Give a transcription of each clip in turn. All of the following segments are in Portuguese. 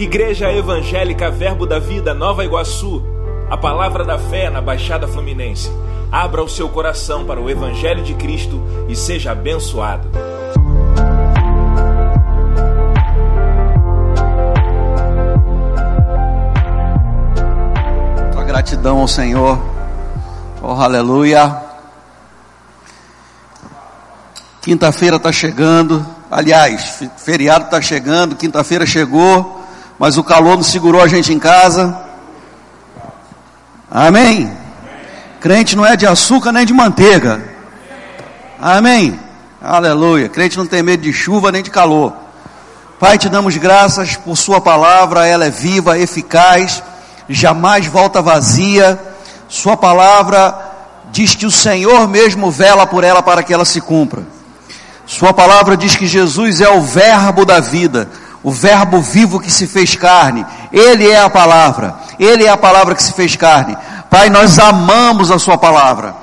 Igreja Evangélica Verbo da Vida Nova Iguaçu, a palavra da fé na Baixada Fluminense. Abra o seu coração para o Evangelho de Cristo e seja abençoado. Tua gratidão ao Senhor. Oh, aleluia. Quinta-feira está chegando. Aliás, feriado está chegando, quinta-feira chegou mas o calor não segurou a gente em casa. Amém? Crente não é de açúcar nem de manteiga. Amém? Aleluia. Crente não tem medo de chuva nem de calor. Pai, te damos graças por Sua palavra, ela é viva, eficaz, jamais volta vazia. Sua palavra diz que o Senhor mesmo vela por ela para que ela se cumpra. Sua palavra diz que Jesus é o Verbo da vida o Verbo vivo que se fez carne, Ele é a palavra, Ele é a palavra que se fez carne. Pai, nós amamos a Sua palavra,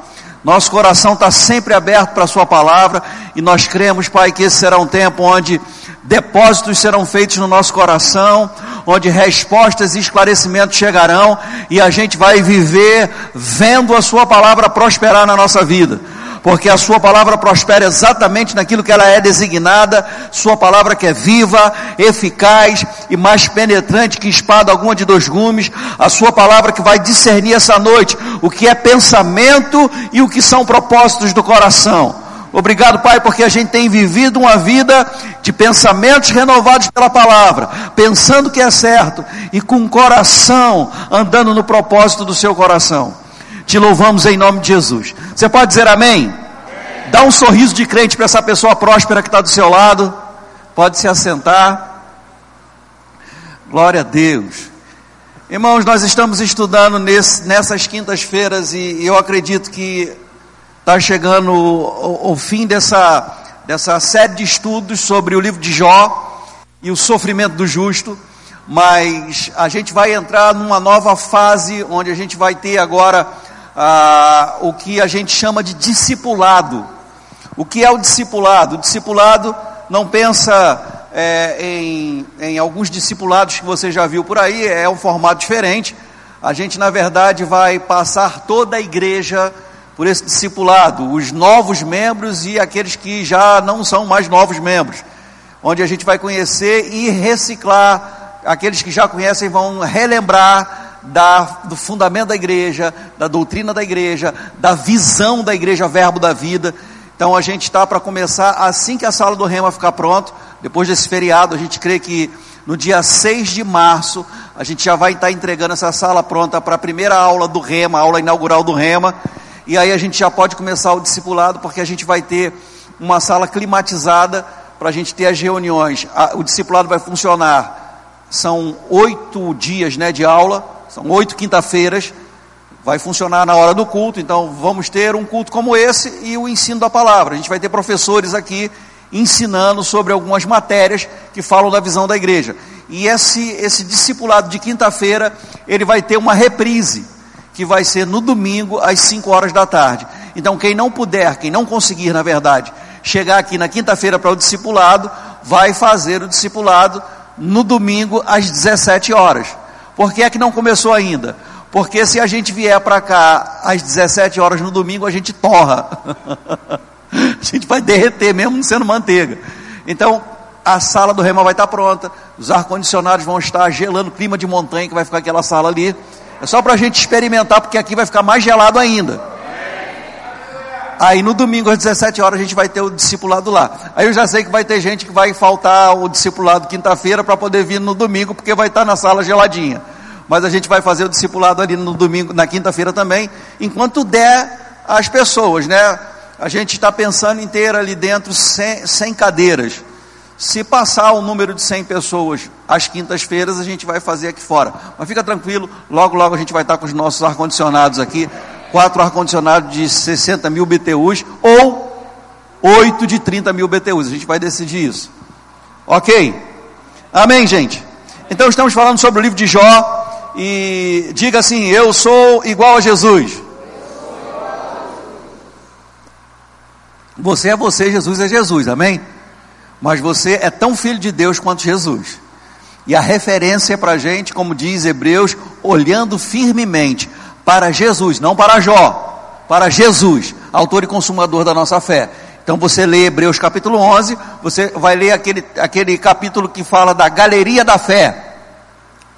nosso coração está sempre aberto para a Sua palavra e nós cremos, Pai, que esse será um tempo onde depósitos serão feitos no nosso coração, onde respostas e esclarecimentos chegarão e a gente vai viver vendo a Sua palavra prosperar na nossa vida porque a sua palavra prospera exatamente naquilo que ela é designada, sua palavra que é viva, eficaz e mais penetrante que espada alguma de dois gumes, a sua palavra que vai discernir essa noite o que é pensamento e o que são propósitos do coração. Obrigado, Pai, porque a gente tem vivido uma vida de pensamentos renovados pela palavra, pensando que é certo e com o coração andando no propósito do seu coração. Te louvamos em nome de Jesus. Você pode dizer amém? amém. Dá um sorriso de crente para essa pessoa próspera que está do seu lado. Pode se assentar. Glória a Deus. Irmãos, nós estamos estudando nesse, nessas quintas-feiras e eu acredito que está chegando o, o, fim dessa, dessa série de estudos sobre o livro de Jó e o sofrimento do justo, mas a gente vai entrar numa nova fase onde a gente vai ter agora ah, o que a gente chama de discipulado. O que é o discipulado? O discipulado não pensa é, em, em alguns discipulados que você já viu por aí, é um formato diferente. A gente, na verdade, vai passar toda a igreja por esse discipulado, os novos membros e aqueles que já não são mais novos membros, onde a gente vai conhecer e reciclar, aqueles que já conhecem vão relembrar da, do fundamento da igreja, da doutrina da igreja, da visão da igreja, verbo da vida. Então a gente está para começar assim que a sala do Rema ficar pronto, depois desse feriado, a gente crê que no dia 6 de março, a gente já vai estar entregando essa sala pronta para a primeira aula do Rema, a aula inaugural do Rema. E aí a gente já pode começar o discipulado, porque a gente vai ter uma sala climatizada para a gente ter as reuniões. O discipulado vai funcionar. São oito dias né, de aula, são oito quinta-feiras, vai funcionar na hora do culto, então vamos ter um culto como esse e o ensino da palavra. A gente vai ter professores aqui ensinando sobre algumas matérias que falam da visão da igreja. E esse, esse discipulado de quinta-feira, ele vai ter uma reprise, que vai ser no domingo, às 5 horas da tarde. Então, quem não puder, quem não conseguir, na verdade, chegar aqui na quinta-feira para o discipulado, vai fazer o discipulado no domingo, às 17 horas. Por que é que não começou ainda? Porque se a gente vier para cá às 17 horas no domingo, a gente torra. a gente vai derreter mesmo sendo manteiga. Então, a sala do Rema vai estar pronta, os ar-condicionados vão estar gelando, clima de montanha que vai ficar aquela sala ali. É só para a gente experimentar, porque aqui vai ficar mais gelado ainda. Aí no domingo às 17 horas a gente vai ter o discipulado lá. Aí eu já sei que vai ter gente que vai faltar o discipulado quinta-feira para poder vir no domingo, porque vai estar na sala geladinha. Mas a gente vai fazer o discipulado ali no domingo, na quinta-feira também, enquanto der as pessoas, né? A gente está pensando em ter ali dentro 100, 100 cadeiras. Se passar o número de 100 pessoas às quintas-feiras, a gente vai fazer aqui fora. Mas fica tranquilo, logo, logo a gente vai estar com os nossos ar-condicionados aqui quatro ar-condicionados de 60 mil BTUs ou oito de 30 mil BTUs. A gente vai decidir isso. Ok? Amém, gente? Então estamos falando sobre o livro de Jó e diga assim: Eu sou igual a Jesus. Você é você, Jesus é Jesus, amém? Mas você é tão filho de Deus quanto Jesus. E a referência para a gente, como diz Hebreus, olhando firmemente para Jesus, não para Jó, para Jesus, autor e consumador da nossa fé. Então você lê Hebreus capítulo 11, você vai ler aquele, aquele capítulo que fala da galeria da fé.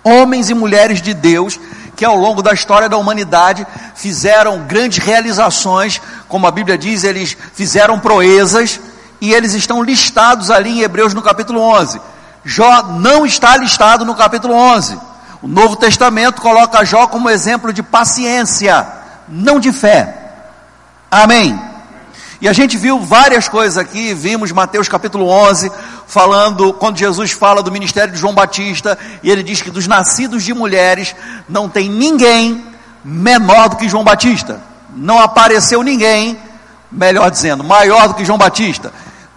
Homens e mulheres de Deus que ao longo da história da humanidade fizeram grandes realizações, como a Bíblia diz, eles fizeram proezas, e eles estão listados ali em Hebreus no capítulo 11. Jó não está listado no capítulo 11. O Novo Testamento coloca Jó como exemplo de paciência, não de fé. Amém. E a gente viu várias coisas aqui, vimos Mateus capítulo 11, falando, quando Jesus fala do ministério de João Batista, e ele diz que dos nascidos de mulheres não tem ninguém menor do que João Batista. Não apareceu ninguém, melhor dizendo, maior do que João Batista.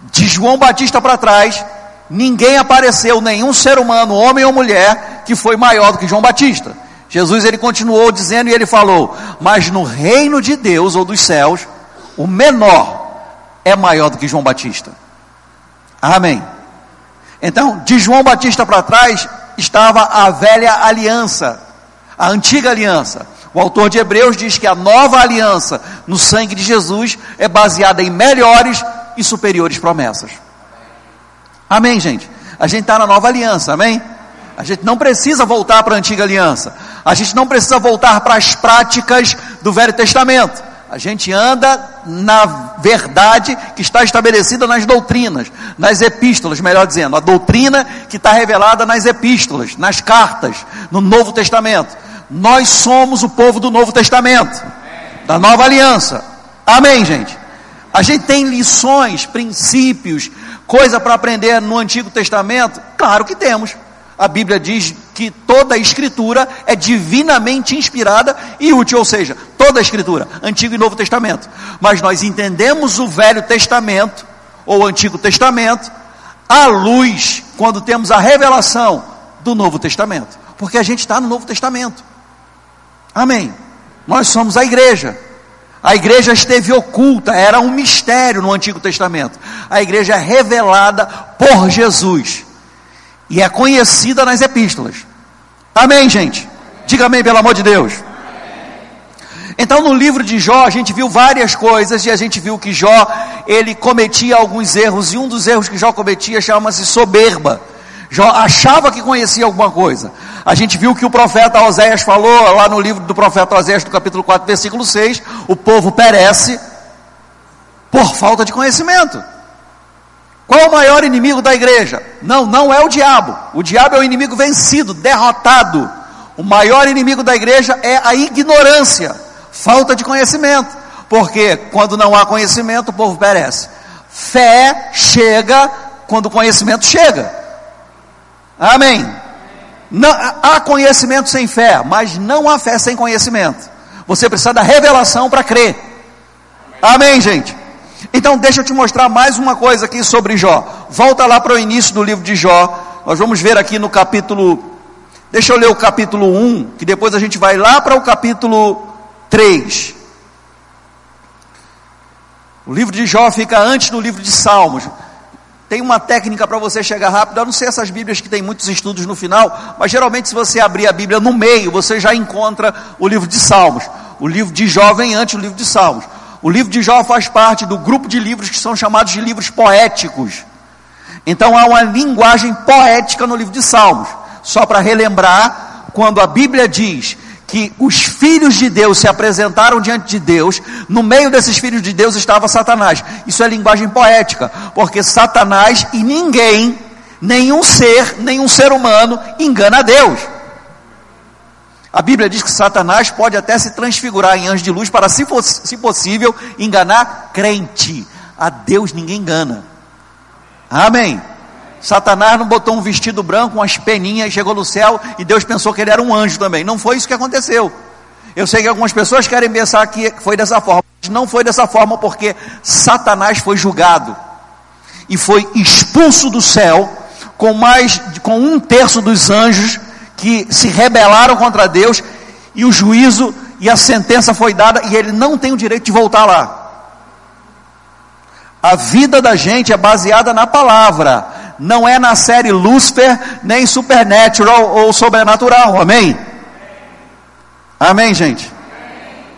De João Batista para trás, ninguém apareceu, nenhum ser humano, homem ou mulher, que foi maior do que João Batista. Jesus ele continuou dizendo e ele falou: Mas no reino de Deus ou dos céus, o menor é maior do que João Batista. Amém. Então, de João Batista para trás estava a velha aliança, a antiga aliança. O autor de Hebreus diz que a nova aliança no sangue de Jesus é baseada em melhores e superiores promessas. Amém, gente? A gente está na nova aliança, amém? A gente não precisa voltar para a antiga aliança. A gente não precisa voltar para as práticas do Velho Testamento. A gente anda na verdade que está estabelecida nas doutrinas, nas epístolas, melhor dizendo, a doutrina que está revelada nas epístolas, nas cartas, no Novo Testamento. Nós somos o povo do Novo Testamento, da nova aliança. Amém, gente? A gente tem lições, princípios, coisa para aprender no Antigo Testamento? Claro que temos. A Bíblia diz que toda a escritura é divinamente inspirada e útil, ou seja, toda a escritura, Antigo e Novo Testamento. Mas nós entendemos o Velho Testamento ou Antigo Testamento à luz quando temos a revelação do Novo Testamento, porque a gente está no Novo Testamento. Amém. Nós somos a igreja. A igreja esteve oculta, era um mistério no Antigo Testamento. A igreja é revelada por Jesus e é conhecida nas epístolas. Amém, gente? Diga amém, pelo amor de Deus. Então, no livro de Jó, a gente viu várias coisas e a gente viu que Jó, ele cometia alguns erros, e um dos erros que Jó cometia chama-se soberba. Jó achava que conhecia alguma coisa. A gente viu que o profeta Oséias falou lá no livro do profeta Oséias, no capítulo 4, versículo 6, o povo perece por falta de conhecimento. Qual o maior inimigo da igreja? Não, não é o diabo. O diabo é o inimigo vencido, derrotado. O maior inimigo da igreja é a ignorância, falta de conhecimento. Porque quando não há conhecimento, o povo perece. Fé chega quando o conhecimento chega. Amém. Não, há conhecimento sem fé, mas não há fé sem conhecimento. Você precisa da revelação para crer. Amém, gente? Então, deixa eu te mostrar mais uma coisa aqui sobre Jó. Volta lá para o início do livro de Jó. Nós vamos ver aqui no capítulo. Deixa eu ler o capítulo 1, que depois a gente vai lá para o capítulo 3. O livro de Jó fica antes do livro de Salmos. Tem uma técnica para você chegar rápido. Eu não sei essas Bíblias que tem muitos estudos no final, mas geralmente, se você abrir a Bíblia no meio, você já encontra o livro de Salmos. O livro de Jó vem antes do livro de Salmos. O livro de Jó faz parte do grupo de livros que são chamados de livros poéticos. Então há uma linguagem poética no livro de Salmos. Só para relembrar, quando a Bíblia diz que os filhos de Deus se apresentaram diante de Deus, no meio desses filhos de Deus estava Satanás. Isso é linguagem poética, porque Satanás e ninguém, nenhum ser, nenhum ser humano engana Deus. A Bíblia diz que Satanás pode até se transfigurar em anjo de luz para, se, fosse, se possível, enganar crente. A Deus ninguém engana. Amém. Satanás não botou um vestido branco, umas peninhas, chegou no céu e Deus pensou que ele era um anjo também. Não foi isso que aconteceu. Eu sei que algumas pessoas querem pensar que foi dessa forma. Mas não foi dessa forma porque Satanás foi julgado e foi expulso do céu com mais com um terço dos anjos que se rebelaram contra Deus e o juízo e a sentença foi dada e ele não tem o direito de voltar lá. A vida da gente é baseada na palavra, não é na série Lucifer, nem Supernatural ou Sobrenatural, amém? Amém, gente?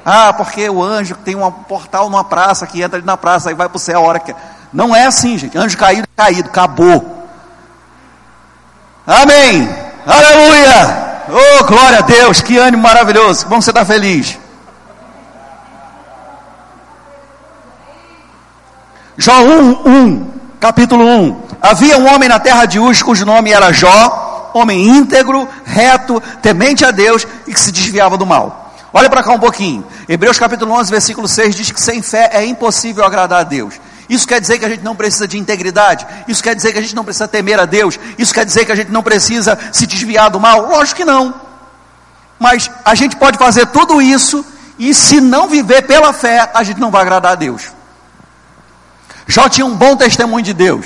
Ah, porque o anjo tem um portal numa praça que entra ali na praça, aí vai para o céu a hora que. Não é assim, gente. Anjo caído, caído, acabou. Amém. Aleluia. Oh, glória a Deus, que ânimo maravilhoso. Como você está feliz? Jó 1, 1, capítulo 1. Havia um homem na terra de Uz, cujo nome era Jó, homem íntegro, reto, temente a Deus e que se desviava do mal. Olha para cá um pouquinho. Hebreus capítulo 11, versículo 6 diz que sem fé é impossível agradar a Deus. Isso quer dizer que a gente não precisa de integridade? Isso quer dizer que a gente não precisa temer a Deus? Isso quer dizer que a gente não precisa se desviar do mal? Lógico que não. Mas a gente pode fazer tudo isso e se não viver pela fé, a gente não vai agradar a Deus. Jó tinha um bom testemunho de Deus,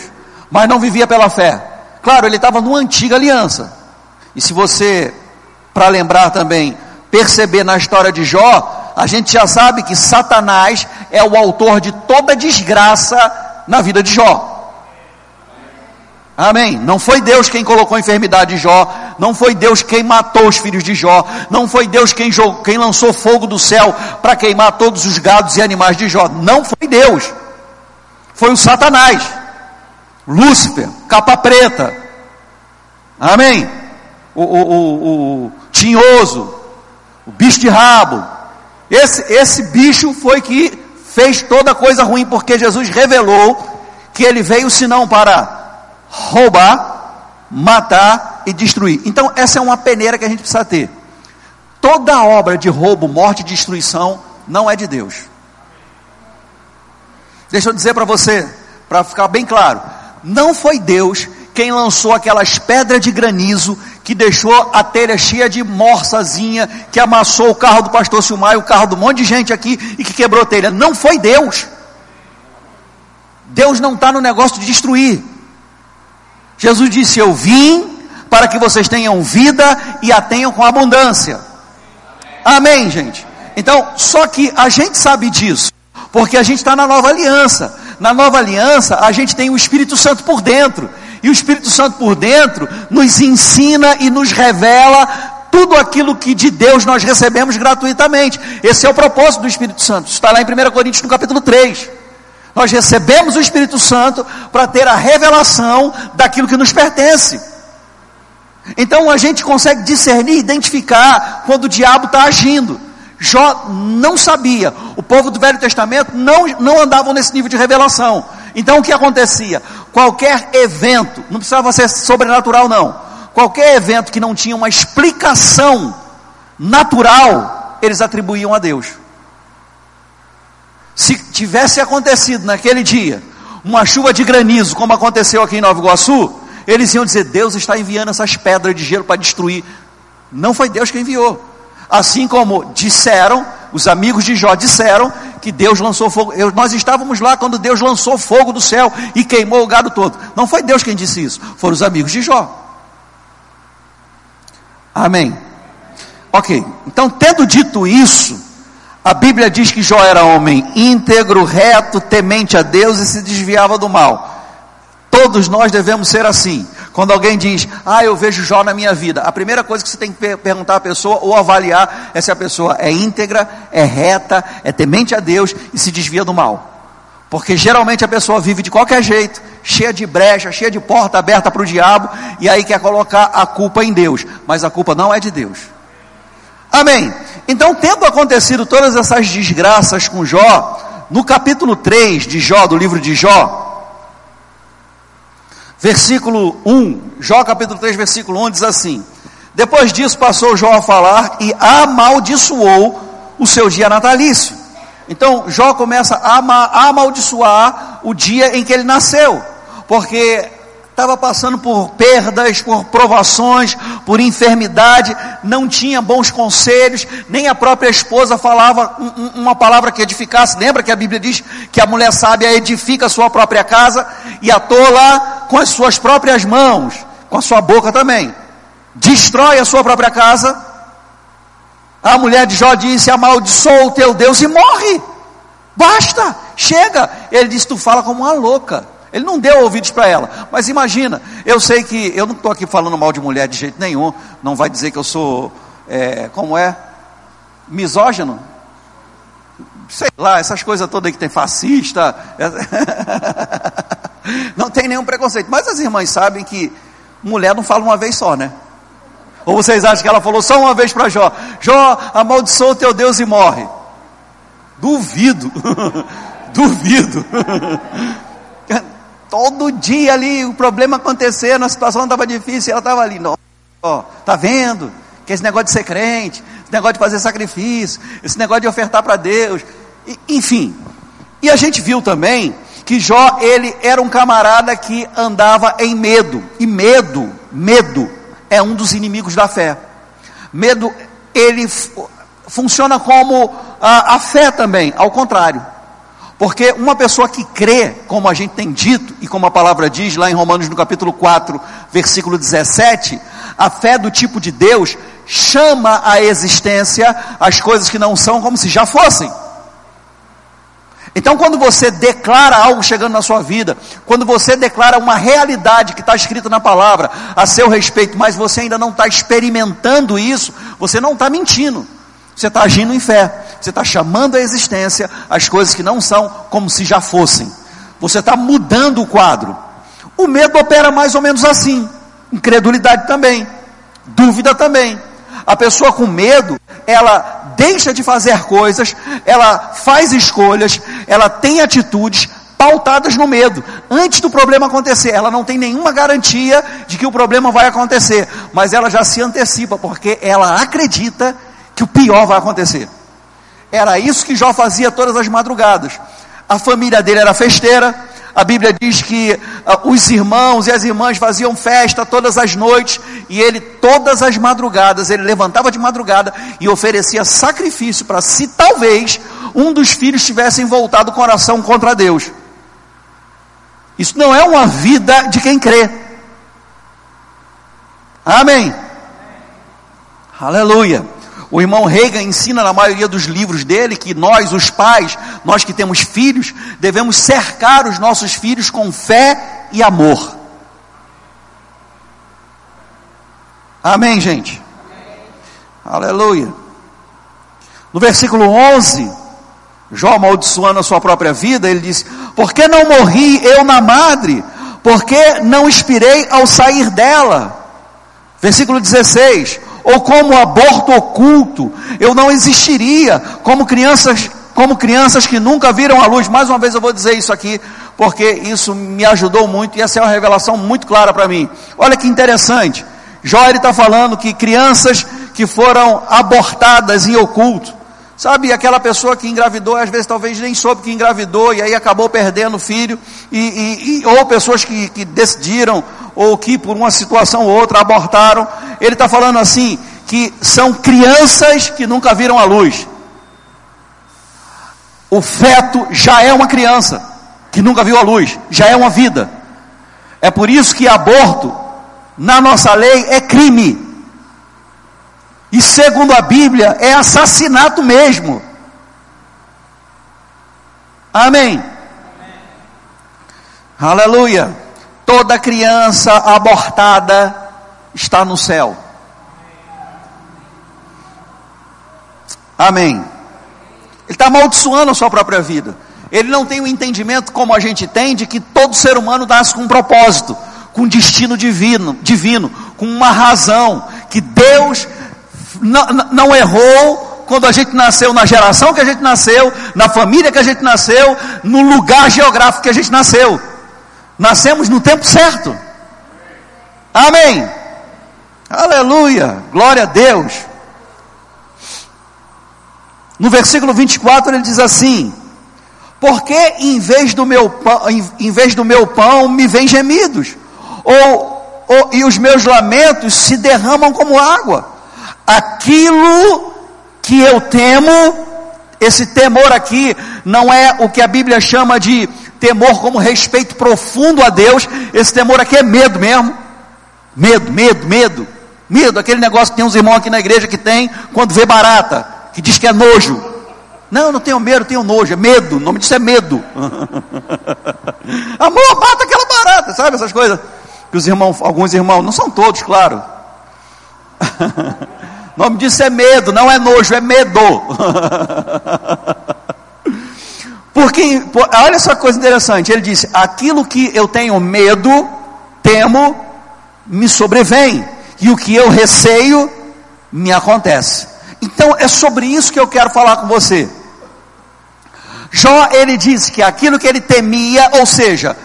mas não vivia pela fé. Claro, ele estava numa antiga aliança. E se você, para lembrar também, perceber na história de Jó, a gente já sabe que Satanás é o autor de toda desgraça na vida de Jó. Amém. Não foi Deus quem colocou a enfermidade de Jó, não foi Deus quem matou os filhos de Jó, não foi Deus quem, quem lançou fogo do céu para queimar todos os gados e animais de Jó. Não foi Deus. Foi o Satanás. Lúcifer, capa preta. Amém. O, o, o, o tinhoso, o bicho de rabo, esse, esse bicho foi que fez toda coisa ruim, porque Jesus revelou que ele veio senão para roubar, matar e destruir. Então, essa é uma peneira que a gente precisa ter. Toda obra de roubo, morte e destruição não é de Deus. Deixa eu dizer para você, para ficar bem claro: não foi Deus quem lançou aquelas pedras de granizo que deixou a telha cheia de morsazinha, que amassou o carro do pastor Silmar e o carro um monte de gente aqui e que quebrou telha. Não foi Deus. Deus não está no negócio de destruir. Jesus disse: Eu vim para que vocês tenham vida e a tenham com abundância. Amém, gente? Então, só que a gente sabe disso, porque a gente está na nova aliança. Na nova aliança, a gente tem o Espírito Santo por dentro. E o Espírito Santo por dentro nos ensina e nos revela tudo aquilo que de Deus nós recebemos gratuitamente. Esse é o propósito do Espírito Santo. Está lá em 1 Coríntios no capítulo 3. Nós recebemos o Espírito Santo para ter a revelação daquilo que nos pertence. Então a gente consegue discernir, identificar quando o diabo está agindo. Jó não sabia, o povo do Velho Testamento não, não andavam nesse nível de revelação. Então o que acontecia? Qualquer evento, não precisava ser sobrenatural, não. Qualquer evento que não tinha uma explicação natural, eles atribuíam a Deus. Se tivesse acontecido naquele dia uma chuva de granizo, como aconteceu aqui em Nova Iguaçu, eles iam dizer: Deus está enviando essas pedras de gelo para destruir. Não foi Deus que enviou. Assim como disseram, os amigos de Jó disseram que Deus lançou fogo. Eu, nós estávamos lá quando Deus lançou fogo do céu e queimou o gado todo. Não foi Deus quem disse isso, foram os amigos de Jó. Amém. Ok, então tendo dito isso, a Bíblia diz que Jó era homem íntegro, reto, temente a Deus e se desviava do mal. Todos nós devemos ser assim. Quando alguém diz, ah, eu vejo Jó na minha vida, a primeira coisa que você tem que perguntar à pessoa ou avaliar é se a pessoa é íntegra, é reta, é temente a Deus e se desvia do mal. Porque geralmente a pessoa vive de qualquer jeito, cheia de brecha, cheia de porta aberta para o diabo, e aí quer colocar a culpa em Deus, mas a culpa não é de Deus. Amém. Então, tendo acontecido todas essas desgraças com Jó, no capítulo 3 de Jó, do livro de Jó, versículo 1, Jó capítulo 3, versículo 1 diz assim: Depois disso passou Jó a falar e amaldiçoou o seu dia natalício. Então Jó começa a amaldiçoar o dia em que ele nasceu, porque estava passando por perdas, por provações, por enfermidade, não tinha bons conselhos, nem a própria esposa falava uma palavra que edificasse. Lembra que a Bíblia diz que a mulher sábia edifica a sua própria casa e a tola com as suas próprias mãos, com a sua boca também, destrói a sua própria casa. A mulher de Jó disse: amaldiçoa o teu Deus e morre. Basta, chega. Ele disse: Tu fala como uma louca. Ele não deu ouvidos para ela. Mas imagina, eu sei que eu não estou aqui falando mal de mulher de jeito nenhum. Não vai dizer que eu sou, é, como é, misógino. Sei lá, essas coisas todas que tem fascista. não tem nenhum preconceito. Mas as irmãs sabem que mulher não fala uma vez só, né? Ou vocês acham que ela falou só uma vez para Jó? Jó, amaldiçoa o teu Deus e morre. Duvido. Duvido. Todo dia ali o problema acontecendo, a situação estava difícil, ela estava ali. Ó, tá vendo? Que esse negócio de ser crente, esse negócio de fazer sacrifício, esse negócio de ofertar para Deus, e, enfim. E a gente viu também que Jó, ele era um camarada que andava em medo. E medo, medo é um dos inimigos da fé. Medo, ele funciona como a, a fé também, ao contrário. Porque uma pessoa que crê, como a gente tem dito, e como a palavra diz lá em Romanos no capítulo 4, versículo 17, a fé do tipo de Deus chama à existência as coisas que não são como se já fossem. Então, quando você declara algo chegando na sua vida, quando você declara uma realidade que está escrita na palavra a seu respeito, mas você ainda não está experimentando isso, você não está mentindo. Você está agindo em fé. Você está chamando à existência as coisas que não são como se já fossem. Você está mudando o quadro. O medo opera mais ou menos assim. Incredulidade também. Dúvida também. A pessoa com medo, ela deixa de fazer coisas, ela faz escolhas, ela tem atitudes pautadas no medo. Antes do problema acontecer, ela não tem nenhuma garantia de que o problema vai acontecer, mas ela já se antecipa porque ela acredita que o pior vai acontecer. Era isso que Jó fazia todas as madrugadas. A família dele era festeira. A Bíblia diz que uh, os irmãos e as irmãs faziam festa todas as noites e ele todas as madrugadas, ele levantava de madrugada e oferecia sacrifício para se talvez um dos filhos tivessem voltado o coração contra Deus. Isso não é uma vida de quem crê. Amém. Aleluia. O irmão Reagan ensina na maioria dos livros dele que nós, os pais, nós que temos filhos, devemos cercar os nossos filhos com fé e amor. Amém, gente? Aleluia. No versículo 11, Jó amaldiçoando a sua própria vida, ele diz: Por que não morri eu na madre? Por que não expirei ao sair dela? Versículo 16: ou como aborto oculto, eu não existiria como crianças, como crianças que nunca viram a luz. Mais uma vez eu vou dizer isso aqui, porque isso me ajudou muito e essa é uma revelação muito clara para mim. Olha que interessante. Jó está falando que crianças que foram abortadas em oculto, sabe, aquela pessoa que engravidou, às vezes talvez nem soube que engravidou e aí acabou perdendo o filho, e, e, e ou pessoas que, que decidiram ou que por uma situação ou outra abortaram. Ele está falando assim, que são crianças que nunca viram a luz. O feto já é uma criança que nunca viu a luz, já é uma vida. É por isso que aborto, na nossa lei, é crime. E segundo a Bíblia, é assassinato mesmo. Amém. Amém. Aleluia. Toda criança abortada está no céu. Amém. Ele está amaldiçoando a sua própria vida. Ele não tem o entendimento como a gente tem de que todo ser humano nasce com um propósito, com um destino divino, divino, com uma razão, que Deus não, não errou quando a gente nasceu, na geração que a gente nasceu, na família que a gente nasceu, no lugar geográfico que a gente nasceu. Nascemos no tempo certo. Amém. Aleluia. Glória a Deus. No versículo 24 ele diz assim: Porque em vez do meu pão, em, em vez do meu pão me vem gemidos, ou, ou, e os meus lamentos se derramam como água. Aquilo que eu temo, esse temor aqui não é o que a Bíblia chama de temor como respeito profundo a Deus, esse temor aqui é medo mesmo. Medo, medo, medo. Medo, aquele negócio que tem uns irmãos aqui na igreja que tem quando vê barata, que diz que é nojo. Não, não tenho medo, tenho nojo, é medo. O nome disso é medo. Amor, mata aquela barata, sabe essas coisas? Que os irmãos, alguns irmãos, não são todos, claro. o nome disso é medo, não é nojo, é medo. Porque, olha só que coisa interessante, ele disse: aquilo que eu tenho medo, temo, me sobrevém, e o que eu receio, me acontece. Então é sobre isso que eu quero falar com você. Jó, ele disse que aquilo que ele temia, ou seja,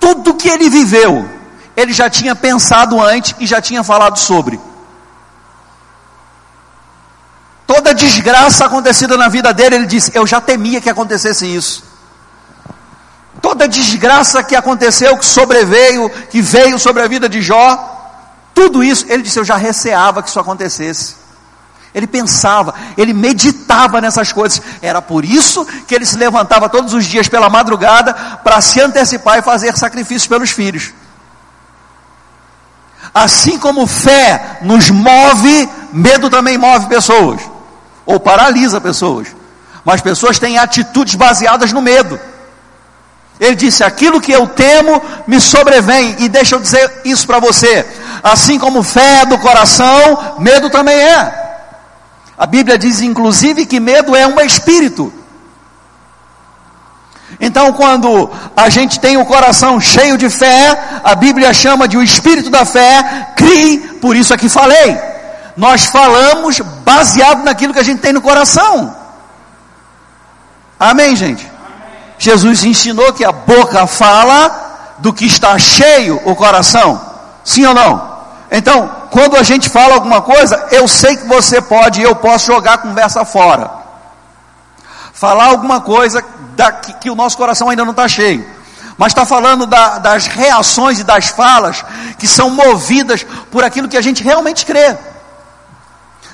tudo que ele viveu, ele já tinha pensado antes e já tinha falado sobre. Toda desgraça acontecida na vida dele, ele disse: Eu já temia que acontecesse isso. Toda desgraça que aconteceu, que sobreveio, que veio sobre a vida de Jó, tudo isso, ele disse: Eu já receava que isso acontecesse. Ele pensava, ele meditava nessas coisas. Era por isso que ele se levantava todos os dias pela madrugada para se antecipar e fazer sacrifícios pelos filhos. Assim como fé nos move, medo também move pessoas, ou paralisa pessoas. Mas pessoas têm atitudes baseadas no medo. Ele disse: Aquilo que eu temo me sobrevém, e deixa eu dizer isso para você. Assim como fé é do coração, medo também é. A Bíblia diz inclusive que medo é um espírito. Então, quando a gente tem o coração cheio de fé, a Bíblia chama de o espírito da fé, crie, por isso aqui falei. Nós falamos baseado naquilo que a gente tem no coração. Amém, gente? Amém. Jesus ensinou que a boca fala do que está cheio o coração. Sim ou não? Então, quando a gente fala alguma coisa, eu sei que você pode e eu posso jogar a conversa fora. Falar alguma coisa da, que, que, o nosso coração ainda não está cheio. Mas está falando da, das reações e das falas que são movidas por aquilo que a gente realmente crê.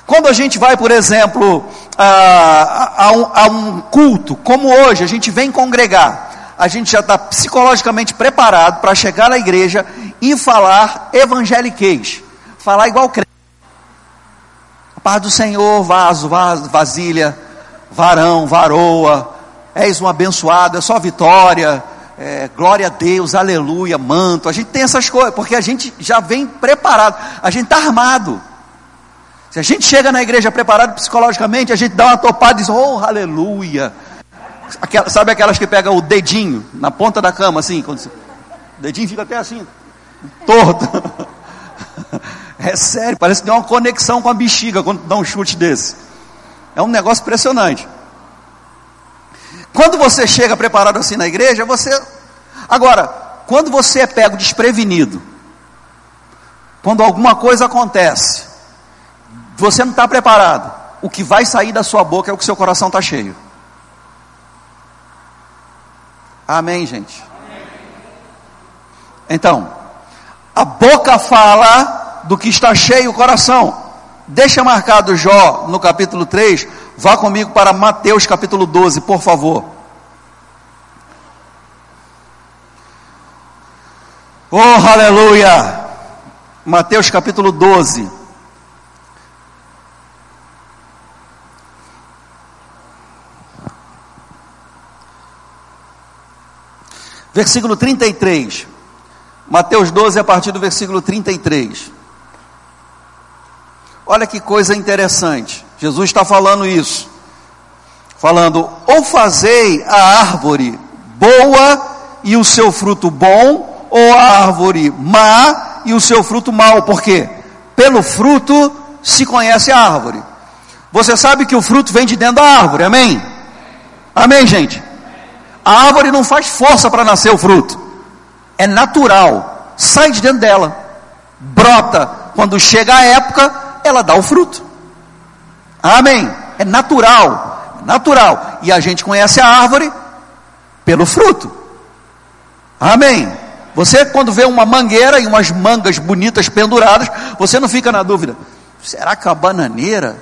Quando a gente vai, por exemplo, a, a, um, a um culto, como hoje, a gente vem congregar, a gente já está psicologicamente preparado para chegar na igreja e falar evangeliquez falar igual crente. A paz do Senhor, vaso, vaso, vasilha, varão, varoa, és um abençoado, é só vitória, é, glória a Deus, aleluia, manto. A gente tem essas coisas, porque a gente já vem preparado, a gente está armado. Se a gente chega na igreja preparado psicologicamente, a gente dá uma topada e diz, oh, aleluia. Aquela, sabe aquelas que pegam o dedinho na ponta da cama, assim, quando o dedinho fica até assim, torto. É sério, parece que tem uma conexão com a bexiga quando dá um chute desse. É um negócio impressionante. Quando você chega preparado assim na igreja, você. Agora, quando você é pego desprevenido, quando alguma coisa acontece, você não está preparado, o que vai sair da sua boca é o que seu coração está cheio. Amém, gente? Então, a boca fala do que está cheio o coração. Deixa marcado Jó no capítulo 3, vá comigo para Mateus capítulo 12, por favor. Oh, aleluia! Mateus capítulo 12. Versículo 33. Mateus 12, a partir do versículo 33. Olha que coisa interessante. Jesus está falando isso. Falando, ou fazei a árvore boa e o seu fruto bom, ou a árvore má e o seu fruto mau. Por quê? Pelo fruto se conhece a árvore. Você sabe que o fruto vem de dentro da árvore, amém? Amém, gente? A árvore não faz força para nascer o fruto, é natural, sai de dentro dela, brota. Quando chega a época, ela dá o fruto. Amém. É natural, natural. E a gente conhece a árvore pelo fruto. Amém. Você quando vê uma mangueira e umas mangas bonitas penduradas, você não fica na dúvida: será que a bananeira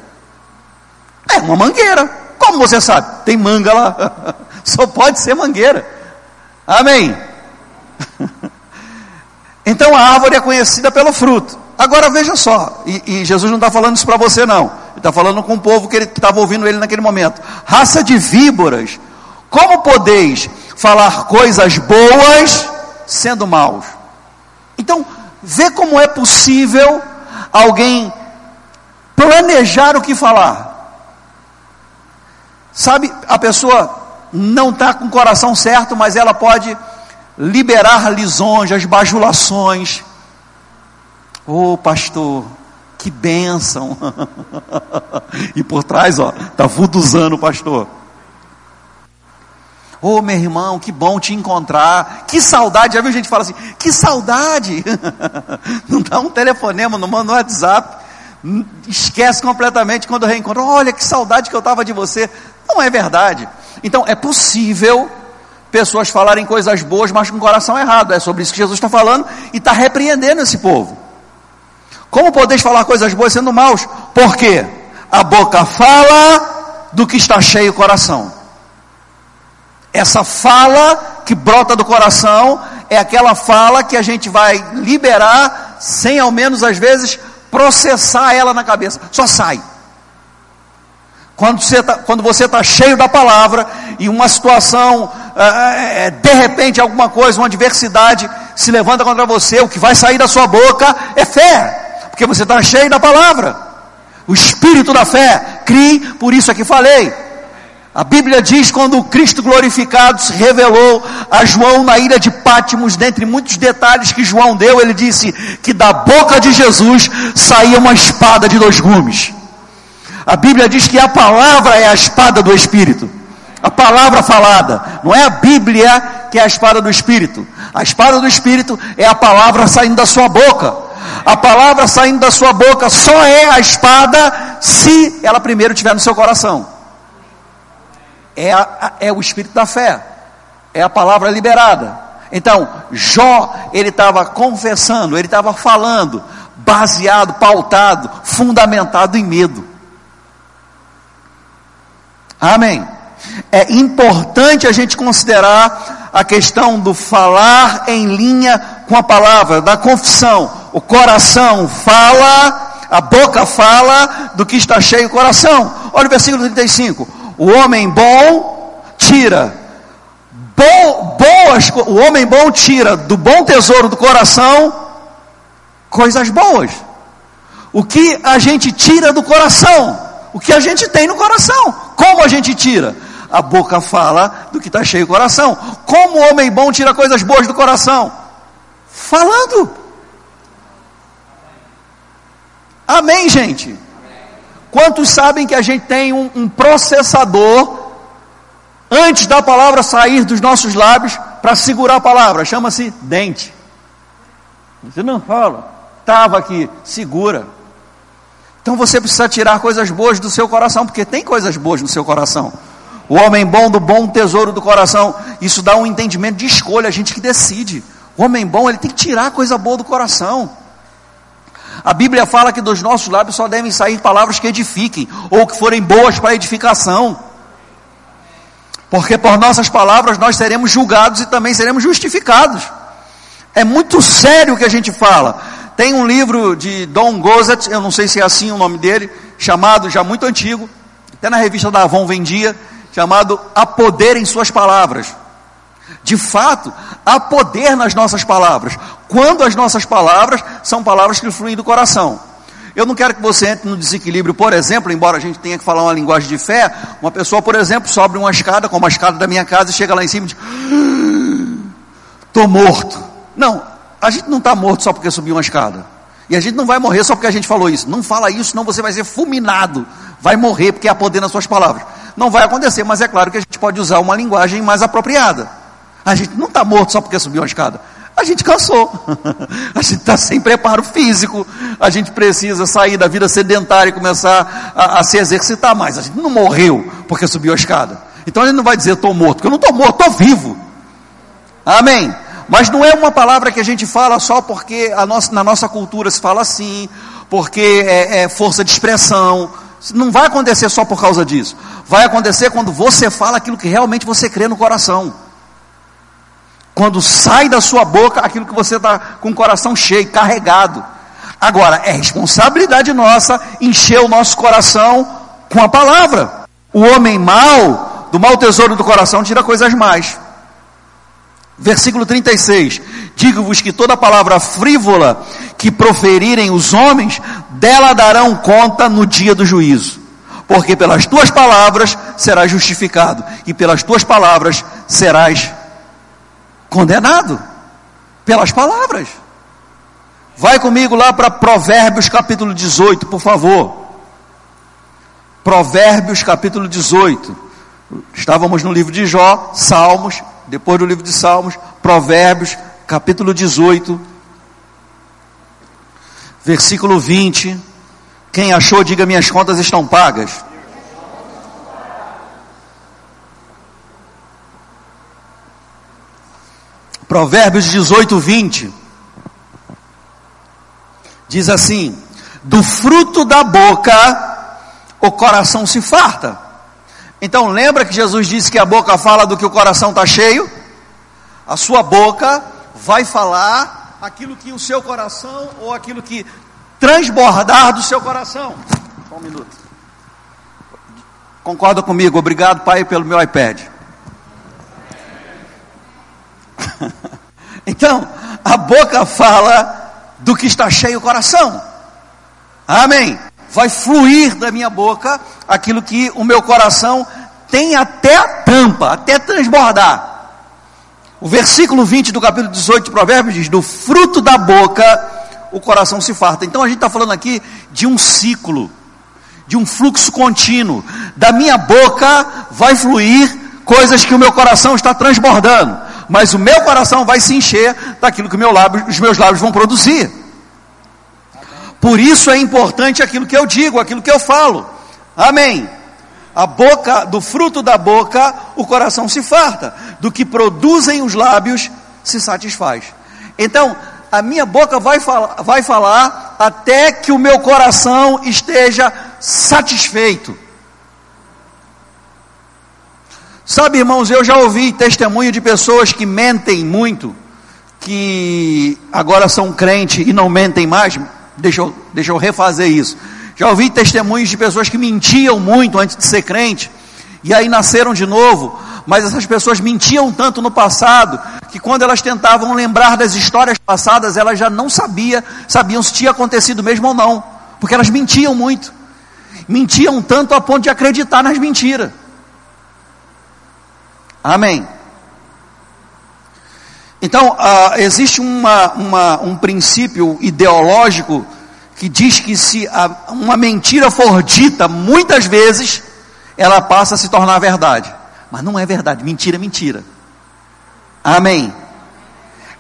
é uma mangueira? Como você sabe? Tem manga lá. Só pode ser mangueira. Amém. Então a árvore é conhecida pelo fruto. Agora veja só, e, e Jesus não está falando isso para você não. está falando com o povo que estava ouvindo ele naquele momento. Raça de víboras, como podeis falar coisas boas sendo maus? Então, vê como é possível alguém planejar o que falar. Sabe, a pessoa não está com o coração certo, mas ela pode liberar lisonjas, bajulações. Ô oh, pastor, que bênção! e por trás, ó, está vuduzando o pastor. Ô oh, meu irmão, que bom te encontrar. Que saudade. Já viu gente falar assim? Que saudade. não dá um telefonema, não manda um WhatsApp. Esquece completamente quando reencontra. Olha que saudade que eu estava de você. Não é verdade. Então é possível pessoas falarem coisas boas, mas com o coração errado. É sobre isso que Jesus está falando e está repreendendo esse povo. Como podeis falar coisas boas sendo maus? Porque a boca fala do que está cheio o coração. Essa fala que brota do coração é aquela fala que a gente vai liberar sem ao menos às vezes processar ela na cabeça. Só sai. Quando você está tá cheio da palavra e uma situação, é, é, de repente alguma coisa, uma adversidade se levanta contra você, o que vai sair da sua boca é fé, porque você está cheio da palavra. O espírito da fé, crie, por isso é que falei. A Bíblia diz quando o Cristo glorificado se revelou a João na ilha de Pátimos, dentre muitos detalhes que João deu, ele disse que da boca de Jesus saía uma espada de dois gumes. A Bíblia diz que a palavra é a espada do Espírito. A palavra falada, não é a Bíblia que é a espada do Espírito. A espada do Espírito é a palavra saindo da sua boca. A palavra saindo da sua boca só é a espada se ela primeiro estiver no seu coração é, a, é o espírito da fé, é a palavra liberada. Então, Jó, ele estava confessando, ele estava falando, baseado, pautado, fundamentado em medo. Amém. É importante a gente considerar a questão do falar em linha com a palavra, da confissão. O coração fala, a boca fala do que está cheio o coração. Olha o versículo 35 o homem bom tira bo, boas, o homem bom tira do bom tesouro do coração coisas boas. O que a gente tira do coração? O que a gente tem no coração? Como a gente tira? A boca fala do que está cheio o coração. Como o homem bom tira coisas boas do coração? Falando. Amém, gente? Quantos sabem que a gente tem um, um processador antes da palavra sair dos nossos lábios para segurar a palavra? Chama-se dente. Você não fala, estava aqui, segura. Então você precisa tirar coisas boas do seu coração, porque tem coisas boas no seu coração. O homem bom do bom tesouro do coração, isso dá um entendimento de escolha, a gente que decide. O homem bom, ele tem que tirar coisa boa do coração. A Bíblia fala que dos nossos lábios só devem sair palavras que edifiquem, ou que forem boas para edificação. Porque por nossas palavras nós seremos julgados e também seremos justificados. É muito sério o que a gente fala. Tem um livro de Don Gozet, eu não sei se é assim o nome dele, chamado, já muito antigo, até na revista da Avon vendia, chamado A Poder em Suas Palavras. De fato, há poder nas nossas palavras, quando as nossas palavras são palavras que fluem do coração. Eu não quero que você entre no desequilíbrio, por exemplo, embora a gente tenha que falar uma linguagem de fé, uma pessoa, por exemplo, sobe uma escada, como a escada da minha casa, e chega lá em cima e diz: Estou morto. Não, a gente não está morto só porque subiu uma escada. E a gente não vai morrer só porque a gente falou isso. Não fala isso, senão você vai ser fulminado. Vai morrer porque há poder nas suas palavras. Não vai acontecer, mas é claro que a gente pode usar uma linguagem mais apropriada. A gente não está morto só porque subiu uma escada. A gente cansou. A gente está sem preparo físico. A gente precisa sair da vida sedentária e começar a, a se exercitar mais. A gente não morreu porque subiu a escada. Então gente não vai dizer estou morto, porque eu não estou morto, estou vivo. Amém. Mas não é uma palavra que a gente fala só porque nossa, na nossa cultura se fala assim, porque é, é força de expressão. Não vai acontecer só por causa disso. Vai acontecer quando você fala aquilo que realmente você crê no coração quando sai da sua boca aquilo que você está com o coração cheio, carregado. Agora, é responsabilidade nossa encher o nosso coração com a palavra. O homem mau, do mau tesouro do coração, tira coisas mais. Versículo 36: Digo-vos que toda palavra frívola que proferirem os homens, dela darão conta no dia do juízo. Porque pelas tuas palavras serás justificado, e pelas tuas palavras serás condenado. Pelas palavras. Vai comigo lá para Provérbios capítulo 18, por favor. Provérbios capítulo 18. Estávamos no livro de Jó, Salmos, depois do livro de Salmos, Provérbios, capítulo 18, versículo 20. Quem achou, diga: minhas contas estão pagas. Provérbios 18, 20. Diz assim: Do fruto da boca o coração se farta. Então lembra que Jesus disse que a boca fala do que o coração está cheio? A sua boca vai falar aquilo que o seu coração ou aquilo que transbordar do seu coração. Só um minuto. Concorda comigo? Obrigado, Pai, pelo meu iPad. então, a boca fala do que está cheio o coração. Amém vai fluir da minha boca aquilo que o meu coração tem até a tampa, até transbordar. O versículo 20 do capítulo 18 de Provérbios diz: Do fruto da boca o coração se farta. Então a gente está falando aqui de um ciclo, de um fluxo contínuo. Da minha boca vai fluir coisas que o meu coração está transbordando, mas o meu coração vai se encher daquilo que meu lábio, os meus lábios vão produzir. Por isso é importante aquilo que eu digo, aquilo que eu falo. Amém. A boca, do fruto da boca, o coração se farta, do que produzem os lábios, se satisfaz. Então, a minha boca vai, falar, vai falar até que o meu coração esteja satisfeito. Sabe, irmãos, eu já ouvi testemunho de pessoas que mentem muito, que agora são crentes e não mentem mais, Deixa eu, deixa eu refazer isso. Já ouvi testemunhos de pessoas que mentiam muito antes de ser crente, e aí nasceram de novo, mas essas pessoas mentiam tanto no passado, que quando elas tentavam lembrar das histórias passadas, elas já não sabia, sabiam se tinha acontecido mesmo ou não, porque elas mentiam muito. Mentiam tanto a ponto de acreditar nas mentiras. Amém. Então, uh, existe uma, uma, um princípio ideológico que diz que se a, uma mentira for dita muitas vezes, ela passa a se tornar verdade. Mas não é verdade, mentira é mentira. Amém.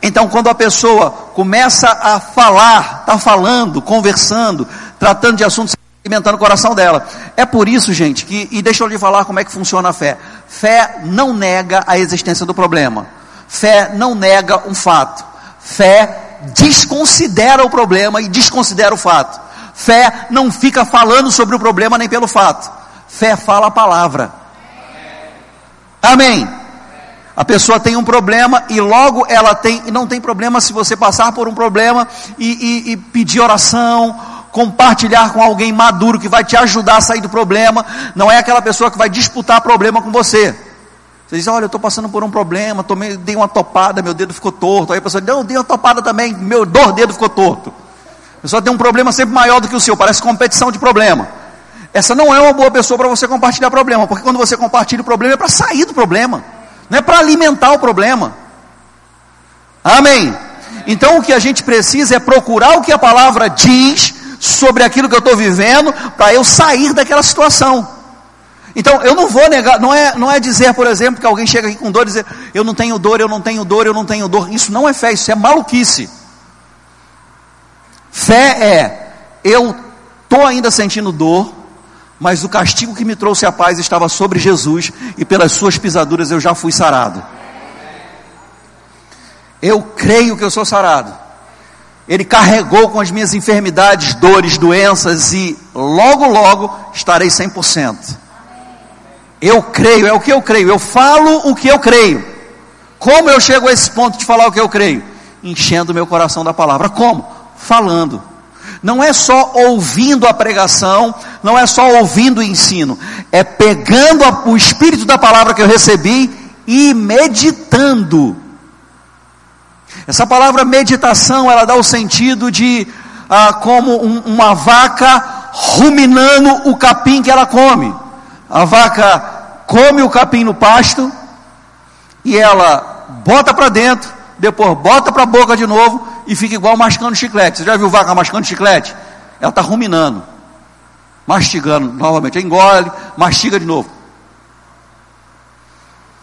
Então, quando a pessoa começa a falar, está falando, conversando, tratando de assuntos alimentando o coração dela. É por isso, gente, que, e deixa eu lhe falar como é que funciona a fé. Fé não nega a existência do problema. Fé não nega um fato. Fé desconsidera o problema e desconsidera o fato. Fé não fica falando sobre o problema nem pelo fato. Fé fala a palavra. Amém. A pessoa tem um problema e logo ela tem, e não tem problema se você passar por um problema e, e, e pedir oração, compartilhar com alguém maduro que vai te ajudar a sair do problema. Não é aquela pessoa que vai disputar problema com você. Você diz, olha, eu estou passando por um problema, tomei, dei uma topada, meu dedo ficou torto. Aí a pessoa não, dei uma topada também, meu dor dedo ficou torto. A pessoa tem um problema sempre maior do que o seu, parece competição de problema. Essa não é uma boa pessoa para você compartilhar problema, porque quando você compartilha o problema é para sair do problema, não é para alimentar o problema. Amém. Então o que a gente precisa é procurar o que a palavra diz sobre aquilo que eu estou vivendo, para eu sair daquela situação. Então, eu não vou negar, não é, não é dizer, por exemplo, que alguém chega aqui com dor e dizer, eu não tenho dor, eu não tenho dor, eu não tenho dor. Isso não é fé, isso é maluquice. Fé é, eu estou ainda sentindo dor, mas o castigo que me trouxe a paz estava sobre Jesus, e pelas suas pisaduras eu já fui sarado. Eu creio que eu sou sarado. Ele carregou com as minhas enfermidades, dores, doenças, e logo, logo estarei 100%. Eu creio, é o que eu creio. Eu falo o que eu creio. Como eu chego a esse ponto de falar o que eu creio? Enchendo meu coração da palavra. Como? Falando. Não é só ouvindo a pregação, não é só ouvindo o ensino, é pegando o espírito da palavra que eu recebi e meditando. Essa palavra meditação, ela dá o sentido de ah, como um, uma vaca ruminando o capim que ela come. A vaca come o capim no pasto e ela bota para dentro, depois bota para a boca de novo e fica igual mascando chiclete. Você já viu vaca mascando chiclete? Ela está ruminando, mastigando novamente, engole, mastiga de novo.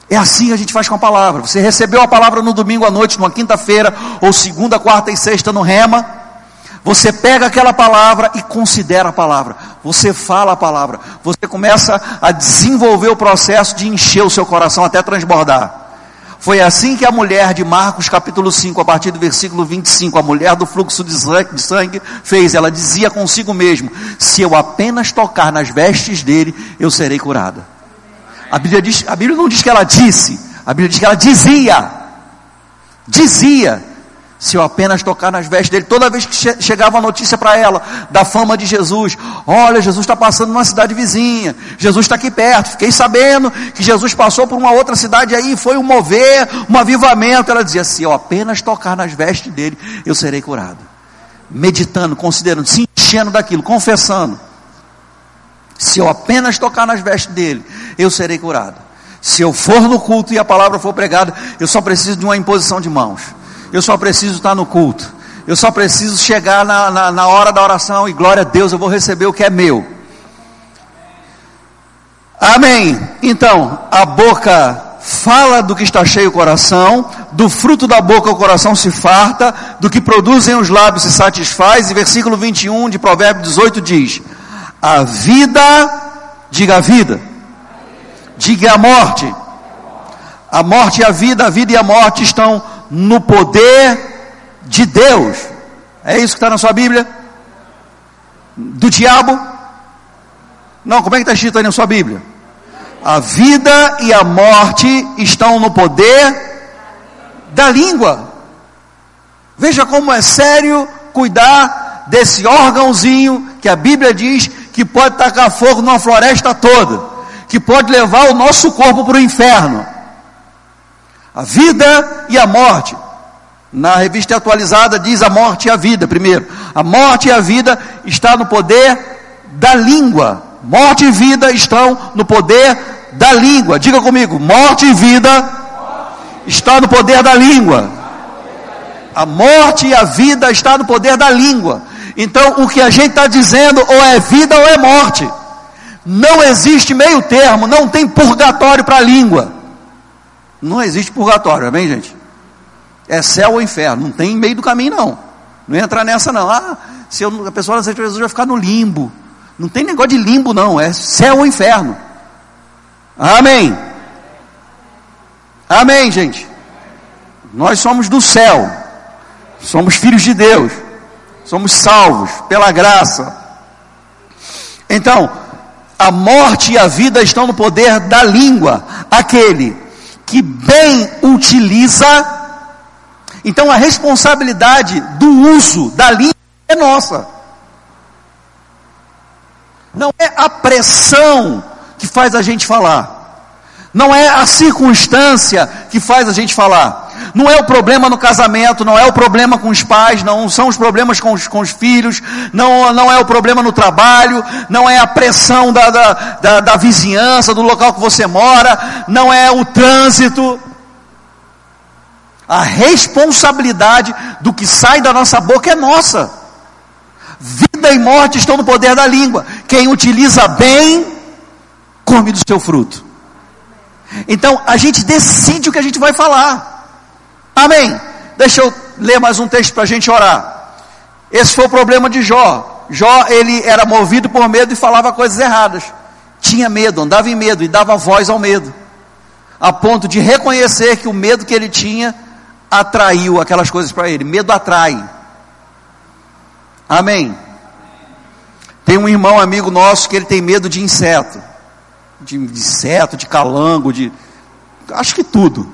É assim que a gente faz com a palavra. Você recebeu a palavra no domingo à noite, numa quinta-feira, ou segunda, quarta e sexta no rema. Você pega aquela palavra e considera a palavra. Você fala a palavra. Você começa a desenvolver o processo de encher o seu coração até transbordar. Foi assim que a mulher de Marcos capítulo 5, a partir do versículo 25, a mulher do fluxo de sangue fez. Ela dizia consigo mesmo: Se eu apenas tocar nas vestes dele, eu serei curada. A Bíblia, diz, a Bíblia não diz que ela disse, a Bíblia diz que ela dizia. Dizia se eu apenas tocar nas vestes dele, toda vez que che chegava a notícia para ela da fama de Jesus, olha, Jesus está passando numa cidade vizinha, Jesus está aqui perto. Fiquei sabendo que Jesus passou por uma outra cidade aí, foi um mover, um avivamento. Ela dizia: se eu apenas tocar nas vestes dele, eu serei curado. Meditando, considerando, se enchendo daquilo, confessando. Se eu apenas tocar nas vestes dele, eu serei curado. Se eu for no culto e a palavra for pregada, eu só preciso de uma imposição de mãos. Eu só preciso estar no culto. Eu só preciso chegar na, na, na hora da oração e glória a Deus, eu vou receber o que é meu. Amém. Então, a boca fala do que está cheio o coração, do fruto da boca o coração se farta, do que produzem os lábios se satisfaz, e versículo 21 de Provérbios 18 diz: A vida, diga a vida, diga a morte. A morte e a vida, a vida e a morte estão no poder de Deus. É isso que está na sua Bíblia? Do diabo? Não, como é que está escrito aí na sua Bíblia? A vida e a morte estão no poder da língua. Veja como é sério cuidar desse órgãozinho que a Bíblia diz que pode tacar fogo numa floresta toda, que pode levar o nosso corpo para o inferno a vida e a morte. Na revista atualizada diz a morte e a vida, primeiro. A morte e a vida está no poder da língua. Morte e vida estão no poder da língua. Diga comigo, morte e vida está no poder da língua. A morte e a vida está no poder da língua. Então, o que a gente está dizendo ou é vida ou é morte. Não existe meio termo, não tem purgatório para a língua. Não existe purgatório, amém, gente? É céu ou inferno, não tem meio do caminho, não. Não entra nessa, não. Ah, se eu, a pessoa não Jesus vai ficar no limbo. Não tem negócio de limbo, não. É céu ou inferno. Amém. Amém, gente. Nós somos do céu. Somos filhos de Deus. Somos salvos pela graça. Então, a morte e a vida estão no poder da língua. Aquele que bem utiliza, então a responsabilidade do uso da língua é nossa. Não é a pressão que faz a gente falar. Não é a circunstância que faz a gente falar. Não é o problema no casamento, não é o problema com os pais, não são os problemas com os, com os filhos, não, não é o problema no trabalho, não é a pressão da, da, da, da vizinhança, do local que você mora, não é o trânsito. A responsabilidade do que sai da nossa boca é nossa. Vida e morte estão no poder da língua. Quem utiliza bem, come do seu fruto. Então a gente decide o que a gente vai falar. Amém. Deixa eu ler mais um texto para a gente orar. Esse foi o problema de Jó. Jó, ele era movido por medo e falava coisas erradas. Tinha medo, andava em medo e dava voz ao medo. A ponto de reconhecer que o medo que ele tinha atraiu aquelas coisas para ele. Medo atrai. Amém. Tem um irmão amigo nosso que ele tem medo de inseto. De inseto, de calango, de. Acho que tudo.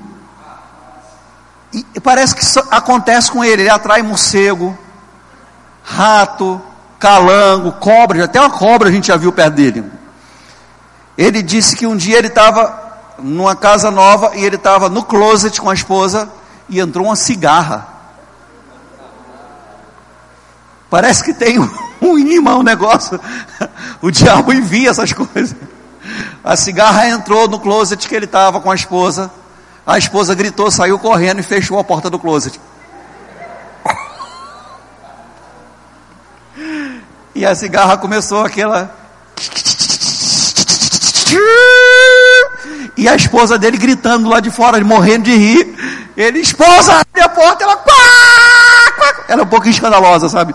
E parece que acontece com ele, ele atrai morcego, rato, calango, cobra, até uma cobra a gente já viu perto dele. Ele disse que um dia ele estava numa casa nova e ele estava no closet com a esposa e entrou uma cigarra. Parece que tem um imã, um negócio. O diabo envia essas coisas. A cigarra entrou no closet que ele estava com a esposa. A esposa gritou, saiu correndo e fechou a porta do closet. E a cigarra começou aquela. E a esposa dele gritando lá de fora, morrendo de rir. Ele, esposa, abre a porta, ela. Era um pouco escandalosa, sabe?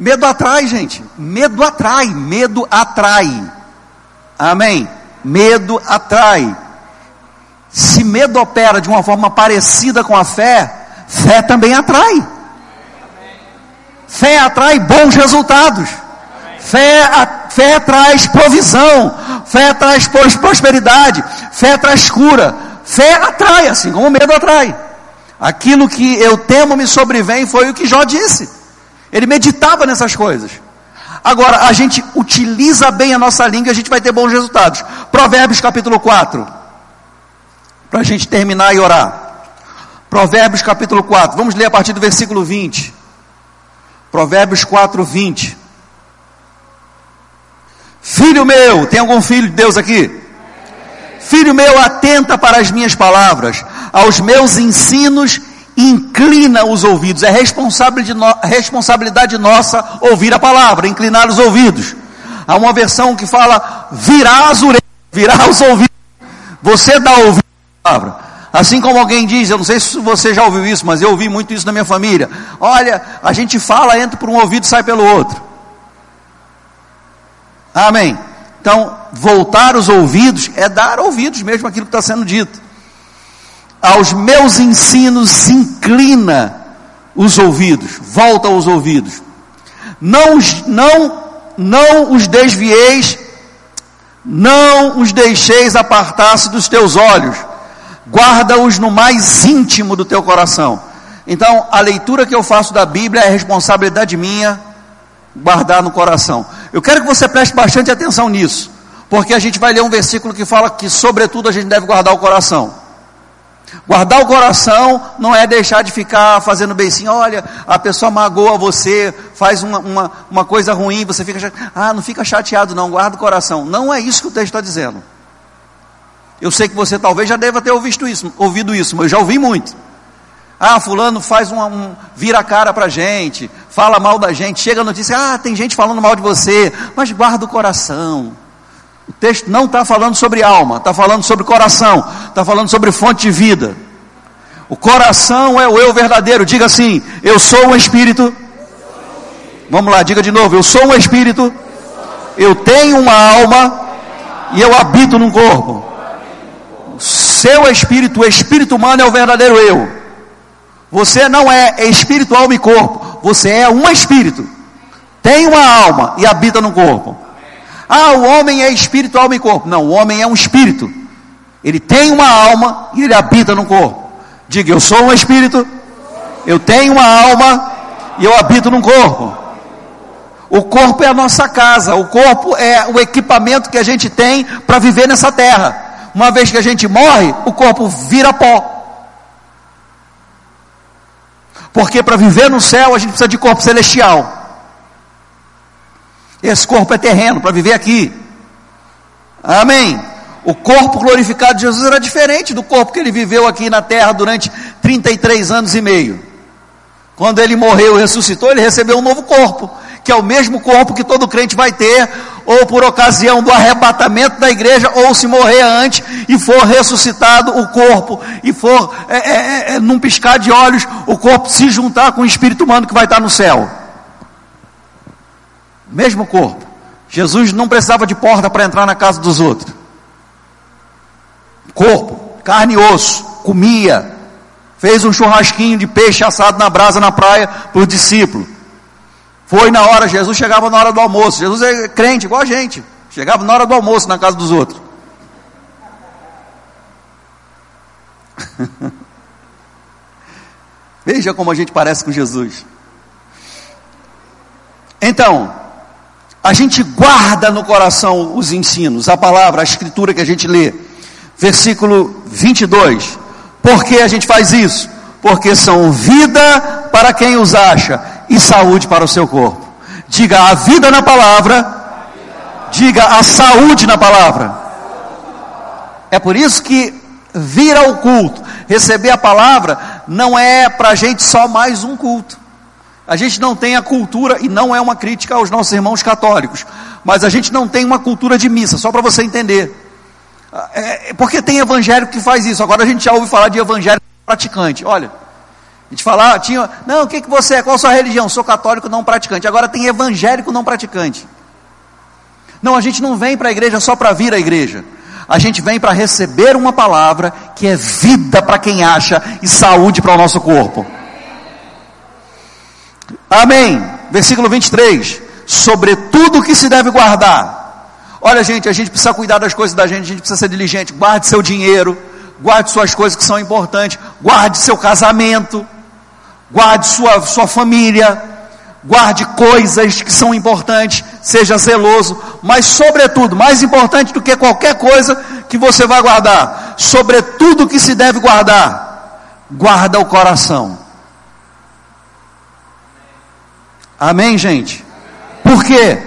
Medo atrai, gente. Medo atrai. Medo atrai. Amém? Medo atrai. Se medo opera de uma forma parecida com a fé, fé também atrai. Fé atrai bons resultados. Fé, a, fé traz provisão. Fé traz prosperidade. Fé traz cura. Fé atrai, assim como o medo atrai. Aquilo que eu temo me sobrevém foi o que Jó disse. Ele meditava nessas coisas. Agora, a gente utiliza bem a nossa língua e a gente vai ter bons resultados. Provérbios capítulo 4. Para a gente terminar e orar. Provérbios capítulo 4. Vamos ler a partir do versículo 20. Provérbios 4, 20. Filho meu, tem algum filho de Deus aqui? Filho meu, atenta para as minhas palavras, aos meus ensinos, inclina os ouvidos. É responsabilidade nossa ouvir a palavra, inclinar os ouvidos. Há uma versão que fala virar as orelhas, virar os ouvidos. Você dá ouvido à palavra. Assim como alguém diz, eu não sei se você já ouviu isso, mas eu ouvi muito isso na minha família. Olha, a gente fala, entra por um ouvido e sai pelo outro. Amém. Então, voltar os ouvidos é dar ouvidos mesmo aquilo que está sendo dito. Aos meus ensinos inclina os ouvidos, volta os ouvidos. Não, não, não os desvieis, não os deixeis apartar-se dos teus olhos guarda-os no mais íntimo do teu coração. Então, a leitura que eu faço da Bíblia é responsabilidade minha guardar no coração. Eu quero que você preste bastante atenção nisso, porque a gente vai ler um versículo que fala que, sobretudo, a gente deve guardar o coração. Guardar o coração não é deixar de ficar fazendo beicinho. Olha, a pessoa magoa você, faz uma, uma, uma coisa ruim, você fica chateado. Ah, não fica chateado, não, guarda o coração. Não é isso que o texto está dizendo. Eu sei que você talvez já deva ter ouvido isso, ouvido isso, mas eu já ouvi muito. Ah, fulano faz um, um vira a cara para gente, fala mal da gente, chega a notícia, ah, tem gente falando mal de você, mas guarda o coração. O texto não está falando sobre alma, está falando sobre coração, está falando sobre fonte de vida. O coração é o eu verdadeiro. Diga assim: Eu sou um espírito. Vamos lá, diga de novo: Eu sou um espírito. Eu tenho uma alma e eu habito num corpo seu espírito, o espírito humano é o verdadeiro eu. Você não é espírito, alma e corpo. Você é um espírito. Tem uma alma e habita no corpo. Ah, o homem é espírito, alma e corpo. Não, o homem é um espírito. Ele tem uma alma e ele habita no corpo. Diga, eu sou um espírito, eu tenho uma alma e eu habito no corpo. O corpo é a nossa casa, o corpo é o equipamento que a gente tem para viver nessa terra uma vez que a gente morre, o corpo vira pó. Porque para viver no céu a gente precisa de corpo celestial. Esse corpo é terreno para viver aqui. Amém. O corpo glorificado de Jesus era diferente do corpo que ele viveu aqui na terra durante 33 anos e meio. Quando ele morreu e ressuscitou, ele recebeu um novo corpo, que é o mesmo corpo que todo crente vai ter ou por ocasião do arrebatamento da igreja, ou se morrer antes e for ressuscitado o corpo, e for é, é, é, é, num piscar de olhos, o corpo se juntar com o espírito humano que vai estar no céu. Mesmo corpo. Jesus não precisava de porta para entrar na casa dos outros. Corpo, carne e osso, comia, fez um churrasquinho de peixe assado na brasa na praia para os discípulos foi na hora, Jesus chegava na hora do almoço. Jesus é crente, igual a gente. Chegava na hora do almoço na casa dos outros. Veja como a gente parece com Jesus. Então, a gente guarda no coração os ensinos, a palavra, a escritura que a gente lê. Versículo 22. Por que a gente faz isso? Porque são vida para quem os acha e saúde para o seu corpo. Diga a vida na palavra, diga a saúde na palavra. É por isso que vir ao culto, receber a palavra, não é para a gente só mais um culto. A gente não tem a cultura, e não é uma crítica aos nossos irmãos católicos, mas a gente não tem uma cultura de missa, só para você entender. É, é, porque tem evangélico que faz isso. Agora a gente já ouve falar de evangélico praticante. Olha, a gente fala, ah, tinha, não, o que, que você é? Qual a sua religião? Sou católico não praticante. Agora tem evangélico não praticante. Não, a gente não vem para a igreja só para vir à igreja. A gente vem para receber uma palavra que é vida para quem acha e saúde para o nosso corpo. Amém. Versículo 23. Sobre tudo que se deve guardar. Olha, gente, a gente precisa cuidar das coisas da gente, a gente precisa ser diligente. Guarde seu dinheiro, guarde suas coisas que são importantes, guarde seu casamento, guarde sua, sua família, guarde coisas que são importantes, seja zeloso, mas sobretudo, mais importante do que qualquer coisa que você vai guardar, sobretudo que se deve guardar, guarda o coração. Amém, gente? Por quê?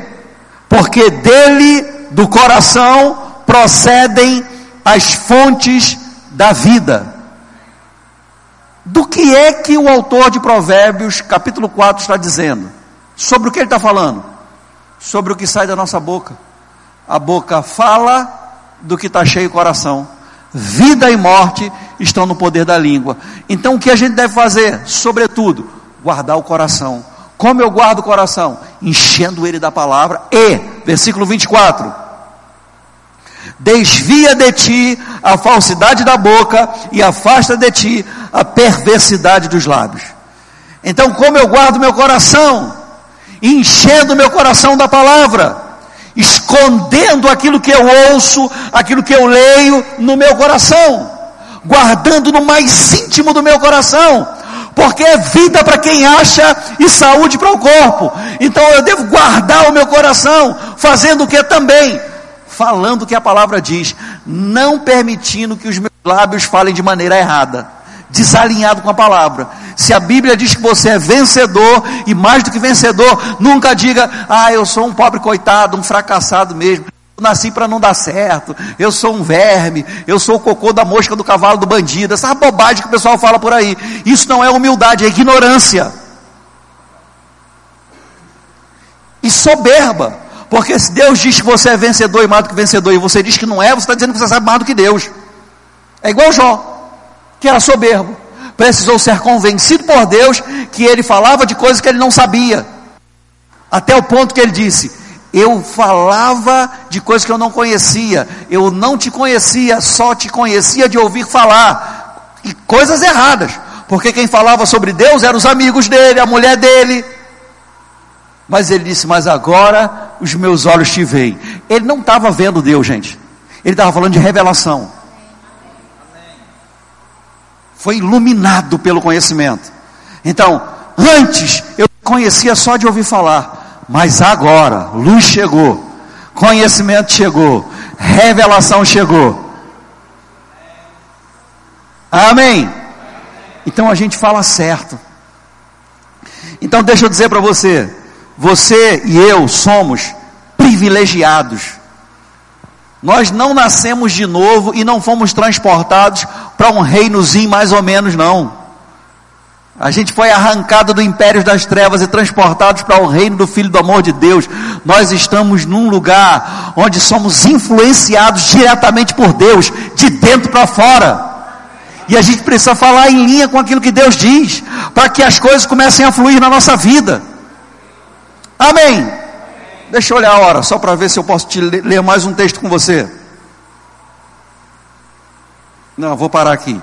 Porque dele, do coração, procedem as fontes da vida. Do que é que o autor de Provérbios, capítulo 4, está dizendo? Sobre o que ele está falando? Sobre o que sai da nossa boca. A boca fala do que está cheio o coração. Vida e morte estão no poder da língua. Então o que a gente deve fazer? Sobretudo, guardar o coração. Como eu guardo o coração? Enchendo ele da palavra e, versículo 24: Desvia de ti a falsidade da boca e afasta de ti a perversidade dos lábios. Então, como eu guardo meu coração? Enchendo meu coração da palavra, escondendo aquilo que eu ouço, aquilo que eu leio no meu coração, guardando no mais íntimo do meu coração, porque é vida para quem acha e saúde para o corpo. Então eu devo guardar o meu coração, fazendo o que também? Falando o que a palavra diz, não permitindo que os meus lábios falem de maneira errada desalinhado com a palavra. Se a Bíblia diz que você é vencedor e mais do que vencedor, nunca diga: "Ah, eu sou um pobre coitado, um fracassado mesmo. Nasci para não dar certo. Eu sou um verme, eu sou o cocô da mosca do cavalo do bandido". Essa bobagem que o pessoal fala por aí. Isso não é humildade, é ignorância. E soberba. Porque se Deus diz que você é vencedor e mais do que vencedor, e você diz que não é, você está dizendo que você sabe mais do que Deus. É igual Jó que era soberbo, precisou ser convencido por Deus que ele falava de coisas que ele não sabia, até o ponto que ele disse: Eu falava de coisas que eu não conhecia, eu não te conhecia, só te conhecia de ouvir falar, e coisas erradas, porque quem falava sobre Deus eram os amigos dele, a mulher dele. Mas ele disse: Mas agora os meus olhos te veem. Ele não estava vendo Deus, gente. Ele estava falando de revelação foi iluminado pelo conhecimento. Então, antes eu conhecia só de ouvir falar, mas agora, luz chegou, conhecimento chegou, revelação chegou. Amém? Então a gente fala certo. Então deixa eu dizer para você, você e eu somos privilegiados nós não nascemos de novo e não fomos transportados para um reinozinho mais ou menos, não. A gente foi arrancado do império das trevas e transportados para o reino do Filho do amor de Deus. Nós estamos num lugar onde somos influenciados diretamente por Deus, de dentro para fora. E a gente precisa falar em linha com aquilo que Deus diz, para que as coisas comecem a fluir na nossa vida. Amém. Deixa eu olhar a hora, só para ver se eu posso te ler mais um texto com você. Não, vou parar aqui.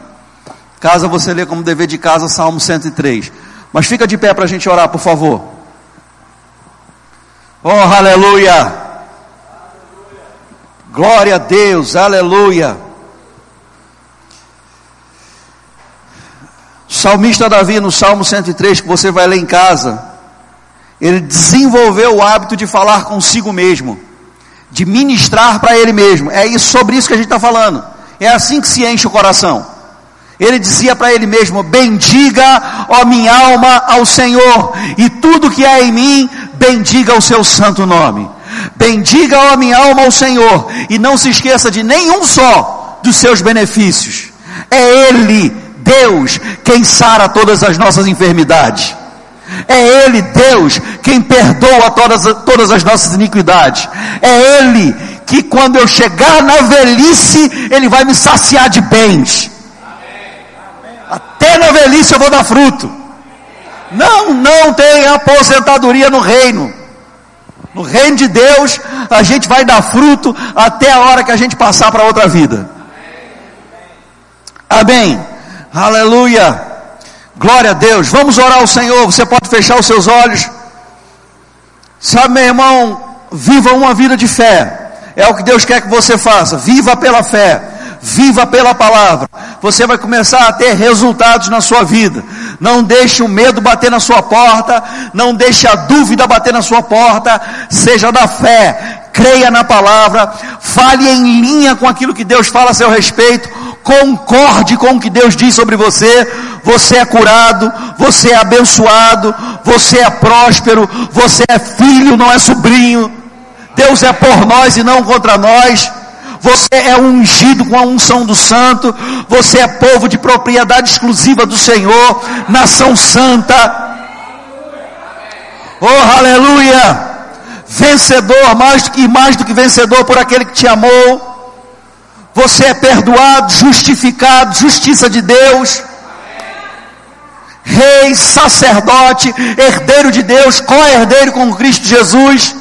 Casa você lê como dever de casa, Salmo 103. Mas fica de pé para a gente orar, por favor. Oh, aleluia! Glória a Deus, aleluia! Salmista Davi, no Salmo 103, que você vai ler em casa, ele desenvolveu o hábito de falar consigo mesmo, de ministrar para ele mesmo. É isso, sobre isso que a gente está falando. É assim que se enche o coração. Ele dizia para ele mesmo: Bendiga, ó minha alma, ao Senhor, e tudo que há em mim, bendiga o seu santo nome. Bendiga, ó minha alma, ao Senhor, e não se esqueça de nenhum só dos seus benefícios. É Ele, Deus, quem sara todas as nossas enfermidades. É Ele, Deus, quem perdoa todas, todas as nossas iniquidades. É Ele que, quando eu chegar na velhice, Ele vai me saciar de bens. Até na velhice eu vou dar fruto. Não, não tem aposentadoria no reino. No reino de Deus, a gente vai dar fruto até a hora que a gente passar para outra vida. Amém. Aleluia. Glória a Deus. Vamos orar ao Senhor. Você pode fechar os seus olhos. Sabe, meu irmão, viva uma vida de fé. É o que Deus quer que você faça. Viva pela fé. Viva pela palavra. Você vai começar a ter resultados na sua vida. Não deixe o medo bater na sua porta. Não deixe a dúvida bater na sua porta. Seja da fé. Creia na palavra. Fale em linha com aquilo que Deus fala a seu respeito concorde com o que Deus diz sobre você. Você é curado, você é abençoado, você é próspero, você é filho, não é sobrinho. Deus é por nós e não contra nós. Você é ungido com a unção do santo. Você é povo de propriedade exclusiva do Senhor, nação santa. Oh, aleluia! Vencedor, mais do que mais do que vencedor por aquele que te amou você é perdoado, justificado, justiça de Deus. Rei, sacerdote, herdeiro de Deus, co-herdeiro com Cristo Jesus.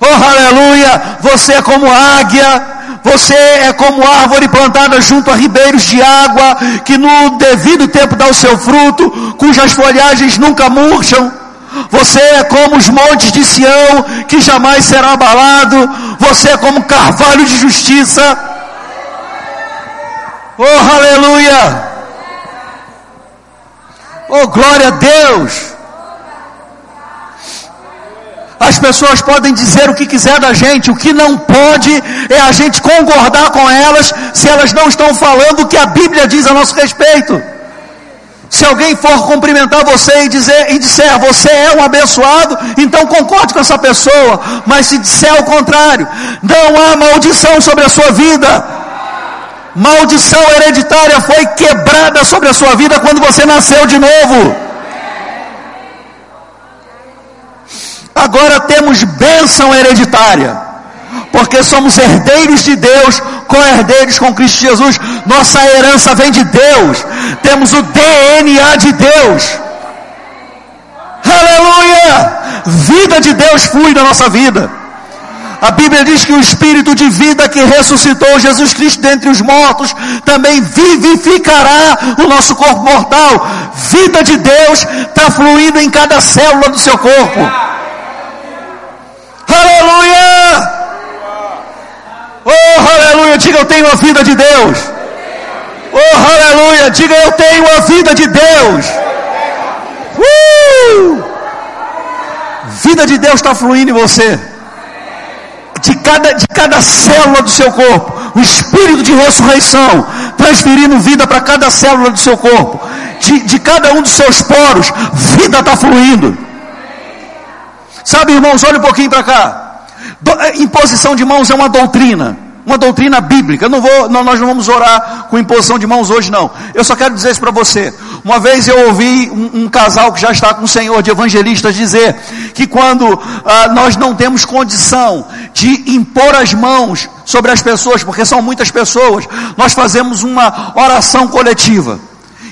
Oh, aleluia! Você é como águia, você é como árvore plantada junto a ribeiros de água, que no devido tempo dá o seu fruto, cujas folhagens nunca murcham. Você é como os montes de Sião, que jamais será abalado. Você é como carvalho de justiça. Oh, aleluia! Oh, glória a Deus! As pessoas podem dizer o que quiser da gente, o que não pode é a gente concordar com elas se elas não estão falando o que a Bíblia diz a nosso respeito. Se alguém for cumprimentar você e dizer e disser você é um abençoado, então concorde com essa pessoa. Mas se disser o contrário, não há maldição sobre a sua vida. Maldição hereditária foi quebrada sobre a sua vida quando você nasceu de novo. Agora temos bênção hereditária porque somos herdeiros de Deus, co-herdeiros com Cristo Jesus. Nossa herança vem de Deus, temos o DNA de Deus. Aleluia! Vida de Deus flui na nossa vida. A Bíblia diz que o Espírito de vida que ressuscitou Jesus Cristo dentre os mortos também vivificará o nosso corpo mortal. Vida de Deus está fluindo em cada célula do seu corpo. Aleluia! Oh, aleluia, diga eu tenho a vida de Deus. Oh, aleluia, diga eu tenho a vida de Deus. Uh! Vida de Deus está fluindo em você. De cada, de cada célula do seu corpo, o espírito de ressurreição, transferindo vida para cada célula do seu corpo, de, de cada um dos seus poros, vida está fluindo. Sabe, irmãos, olha um pouquinho para cá. É, imposição de mãos é uma doutrina, uma doutrina bíblica. Não vou, não, nós não vamos orar com imposição de mãos hoje, não. Eu só quero dizer isso para você. Uma vez eu ouvi um, um, casal que já está com o Senhor de evangelistas dizer que quando ah, nós não temos condição de impor as mãos sobre as pessoas, porque são muitas pessoas, nós fazemos uma oração coletiva.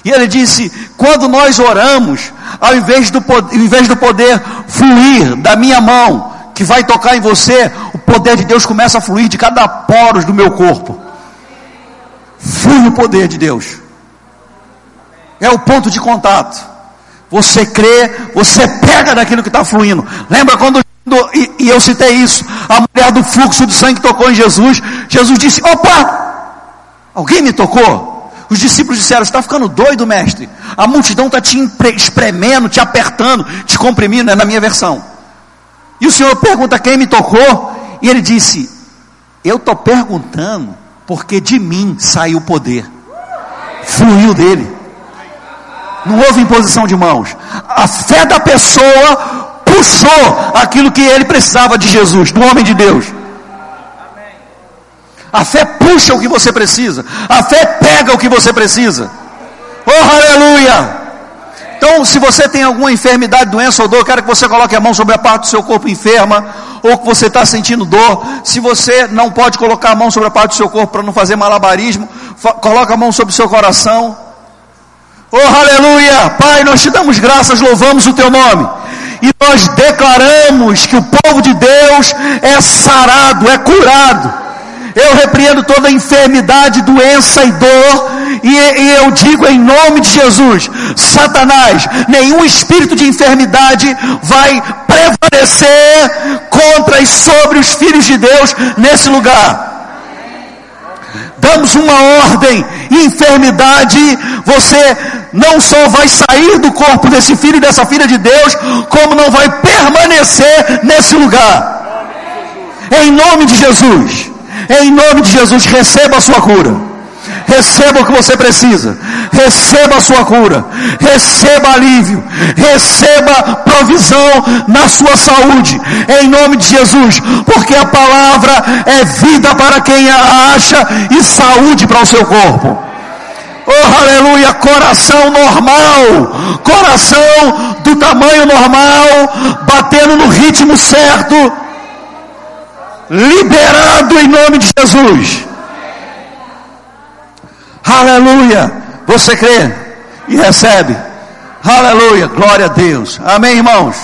E ele disse: quando nós oramos, ao invés do, ao invés do poder fluir da minha mão que vai tocar em você, o poder de Deus começa a fluir de cada poros do meu corpo. Flui o poder de Deus. É o ponto de contato. Você crê, você pega daquilo que está fluindo. Lembra quando e, e, eu citei isso, a mulher do fluxo de sangue tocou em Jesus. Jesus disse: opa, alguém me tocou. Os discípulos disseram: está ficando doido, mestre? A multidão está te espremendo, te apertando, te comprimindo, é na minha versão. E o Senhor pergunta quem me tocou, e ele disse: Eu estou perguntando porque de mim saiu o poder, fluiu dele. Não houve imposição de mãos. A fé da pessoa puxou aquilo que ele precisava de Jesus, do homem de Deus. A fé puxa o que você precisa. A fé pega o que você precisa. Oh, aleluia! Então, se você tem alguma enfermidade, doença ou dor, quero que você coloque a mão sobre a parte do seu corpo enferma, ou que você está sentindo dor. Se você não pode colocar a mão sobre a parte do seu corpo para não fazer malabarismo, coloca a mão sobre o seu coração. Oh, aleluia! Pai, nós te damos graças, louvamos o teu nome. E nós declaramos que o povo de Deus é sarado, é curado eu repreendo toda enfermidade, doença e dor, e, e, eu digo em nome de Jesus: Satanás, nenhum espírito de enfermidade vai prevalecer contra e sobre os filhos de Deus nesse lugar. Damos uma ordem, enfermidade, você não só vai sair do corpo desse filho e dessa filha de Deus, como não vai permanecer nesse lugar. Em nome de Jesus. Em nome de Jesus, receba a sua cura. Receba o que você precisa. Receba a sua cura. Receba alívio. Receba provisão na sua saúde. Em nome de Jesus. Porque a palavra é vida para quem a acha e saúde para o seu corpo. Oh, aleluia, coração normal, coração do tamanho normal, batendo no ritmo certo, liberado em nome de Jesus. Aleluia. Você crê e recebe. Aleluia. Glória a Deus. Amém, irmãos.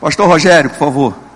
Pastor Rogério, por favor.